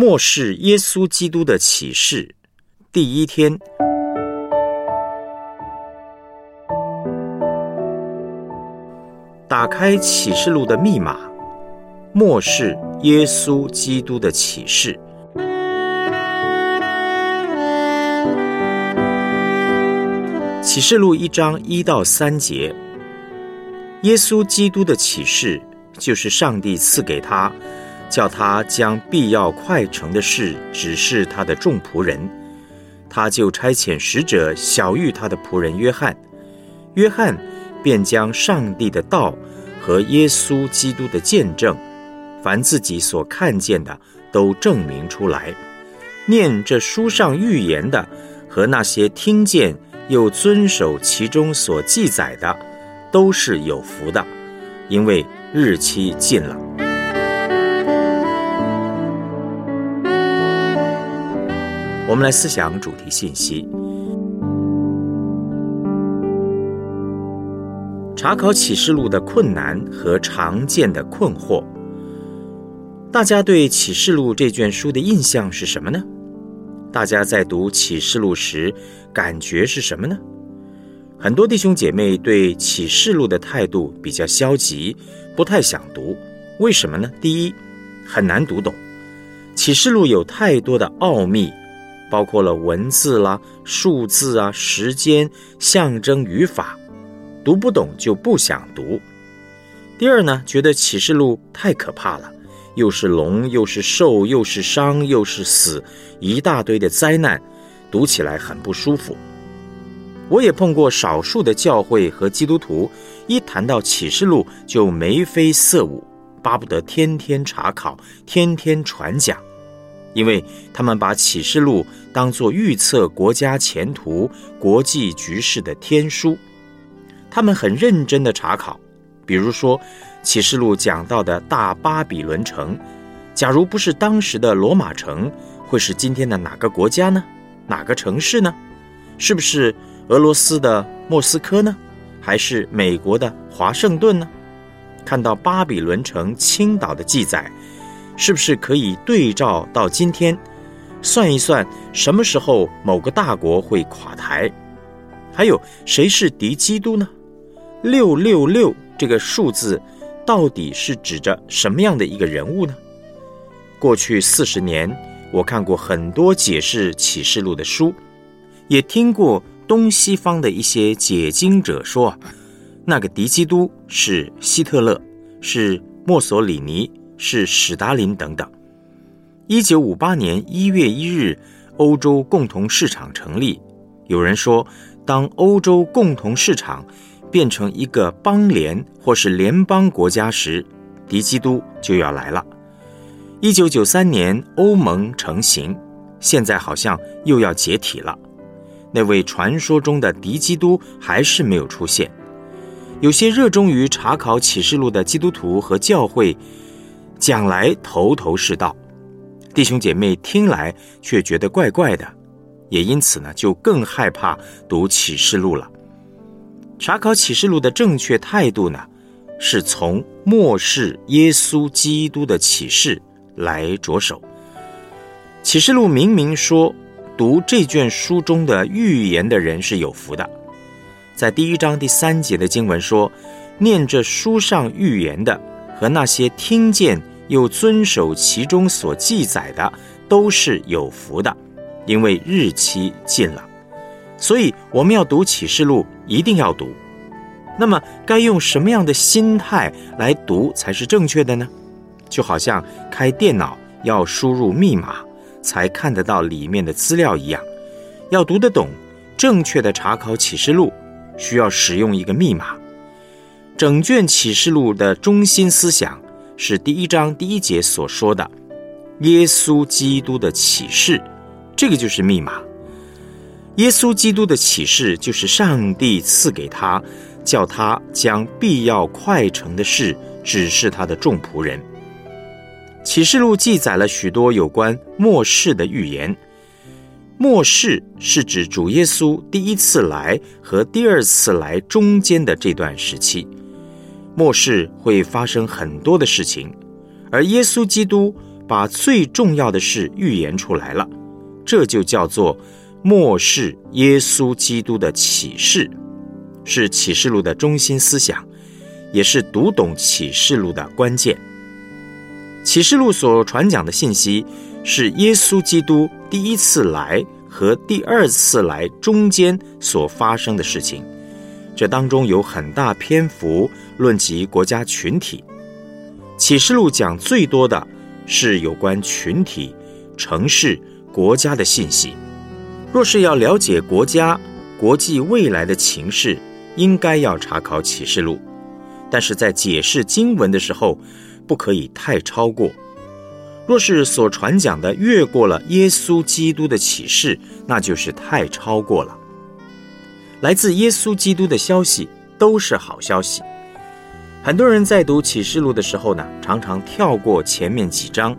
末世耶稣基督的启示，第一天，打开启示录的密码。末世耶稣基督的启示，启示录一章一到三节。耶稣基督的启示，就是上帝赐给他。叫他将必要快成的事指示他的众仆人，他就差遣使者小谕他的仆人约翰，约翰便将上帝的道和耶稣基督的见证，凡自己所看见的都证明出来。念这书上预言的和那些听见又遵守其中所记载的，都是有福的，因为日期近了。我们来思想主题信息，查考启示录的困难和常见的困惑。大家对启示录这卷书的印象是什么呢？大家在读启示录时感觉是什么呢？很多弟兄姐妹对启示录的态度比较消极，不太想读。为什么呢？第一，很难读懂，启示录有太多的奥秘。包括了文字啦、数字啊、时间、象征、语法，读不懂就不想读。第二呢，觉得启示录太可怕了，又是龙，又是兽，又是伤，又是死，一大堆的灾难，读起来很不舒服。我也碰过少数的教会和基督徒，一谈到启示录就眉飞色舞，巴不得天天查考，天天传讲。因为他们把启示录当作预测国家前途、国际局势的天书，他们很认真的查考。比如说，启示录讲到的大巴比伦城，假如不是当时的罗马城，会是今天的哪个国家呢？哪个城市呢？是不是俄罗斯的莫斯科呢？还是美国的华盛顿呢？看到巴比伦城倾倒的记载。是不是可以对照到今天，算一算什么时候某个大国会垮台？还有谁是敌基督呢？六六六这个数字到底是指着什么样的一个人物呢？过去四十年，我看过很多解释启示录的书，也听过东西方的一些解经者说，那个敌基督是希特勒，是墨索里尼。是史达林等等。一九五八年一月一日，欧洲共同市场成立。有人说，当欧洲共同市场变成一个邦联或是联邦国家时，敌基督就要来了。一九九三年，欧盟成型，现在好像又要解体了。那位传说中的敌基督还是没有出现。有些热衷于查考启示录的基督徒和教会。讲来头头是道，弟兄姐妹听来却觉得怪怪的，也因此呢，就更害怕读启示录了。查考启示录的正确态度呢，是从末世耶稣基督的启示来着手。启示录明明说，读这卷书中的预言的人是有福的，在第一章第三节的经文说，念着书上预言的和那些听见。又遵守其中所记载的，都是有福的，因为日期近了。所以我们要读启示录，一定要读。那么该用什么样的心态来读才是正确的呢？就好像开电脑要输入密码才看得到里面的资料一样，要读得懂，正确的查考启示录，需要使用一个密码。整卷启示录的中心思想。是第一章第一节所说的，耶稣基督的启示，这个就是密码。耶稣基督的启示就是上帝赐给他，叫他将必要快成的事指示他的众仆人。启示录记载了许多有关末世的预言。末世是指主耶稣第一次来和第二次来中间的这段时期。末世会发生很多的事情，而耶稣基督把最重要的事预言出来了，这就叫做末世耶稣基督的启示，是启示录的中心思想，也是读懂启示录的关键。启示录所传讲的信息是耶稣基督第一次来和第二次来中间所发生的事情，这当中有很大篇幅论及国家群体。启示录讲最多的是有关群体、城市、国家的信息。若是要了解国家、国际未来的情势，应该要查考启示录，但是在解释经文的时候。不可以太超过。若是所传讲的越过了耶稣基督的启示，那就是太超过了。来自耶稣基督的消息都是好消息。很多人在读启示录的时候呢，常常跳过前面几章，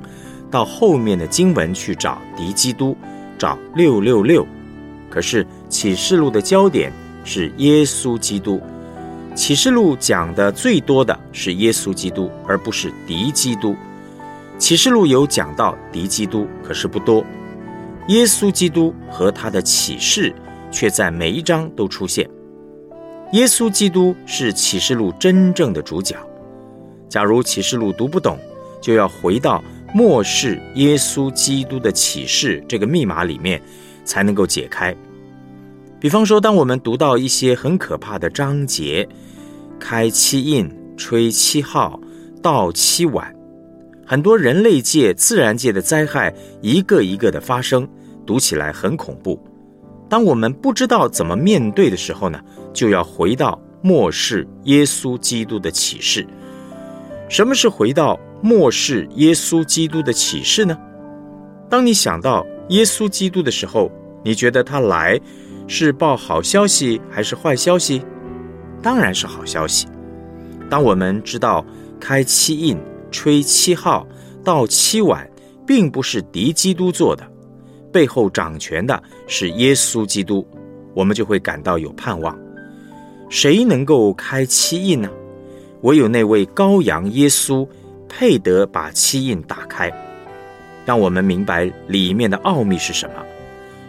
到后面的经文去找敌基督，找六六六。可是启示录的焦点是耶稣基督。启示录讲的最多的是耶稣基督，而不是敌基督。启示录有讲到敌基督，可是不多。耶稣基督和他的启示却在每一章都出现。耶稣基督是启示录真正的主角。假如启示录读不懂，就要回到末世耶稣基督的启示这个密码里面，才能够解开。比方说，当我们读到一些很可怕的章节，开七印、吹七号、到七晚，很多人类界、自然界的灾害一个一个的发生，读起来很恐怖。当我们不知道怎么面对的时候呢，就要回到末世耶稣基督的启示。什么是回到末世耶稣基督的启示呢？当你想到耶稣基督的时候，你觉得他来？是报好消息还是坏消息？当然是好消息。当我们知道开七印、吹七号、到七晚，并不是敌基督做的，背后掌权的是耶稣基督，我们就会感到有盼望。谁能够开七印呢？唯有那位羔羊耶稣配得把七印打开，让我们明白里面的奥秘是什么。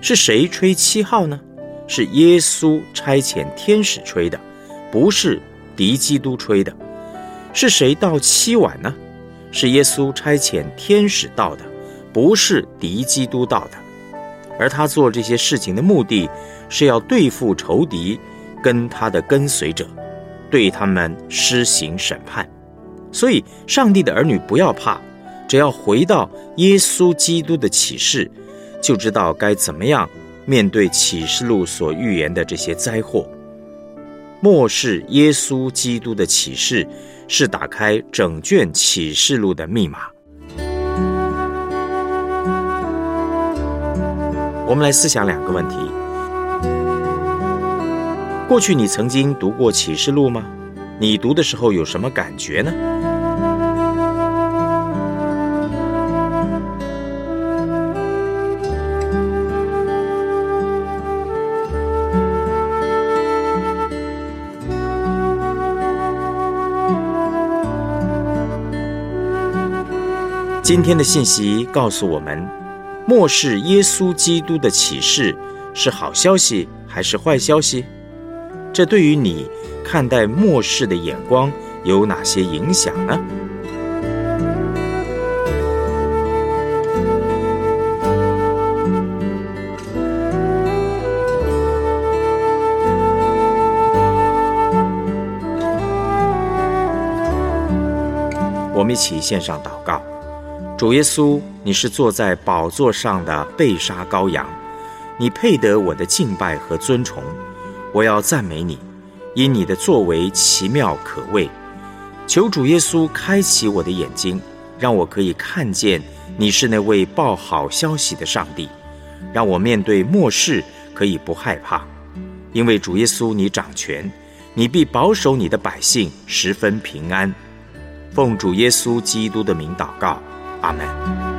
是谁吹七号呢？是耶稣差遣天使吹的，不是敌基督吹的。是谁倒七碗呢？是耶稣差遣天使倒的，不是敌基督倒的。而他做这些事情的目的，是要对付仇敌跟他的跟随者，对他们施行审判。所以，上帝的儿女不要怕，只要回到耶稣基督的启示，就知道该怎么样。面对启示录所预言的这些灾祸，漠视耶稣基督的启示是打开整卷启示录的密码。我们来思想两个问题：过去你曾经读过启示录吗？你读的时候有什么感觉呢？今天的信息告诉我们，末世耶稣基督的启示是好消息还是坏消息？这对于你看待末世的眼光有哪些影响呢？我们一起献上祷告。主耶稣，你是坐在宝座上的被杀羔羊，你配得我的敬拜和尊崇。我要赞美你，因你的作为奇妙可畏。求主耶稣开启我的眼睛，让我可以看见你是那位报好消息的上帝，让我面对末世可以不害怕，因为主耶稣你掌权，你必保守你的百姓十分平安。奉主耶稣基督的名祷告。阿门。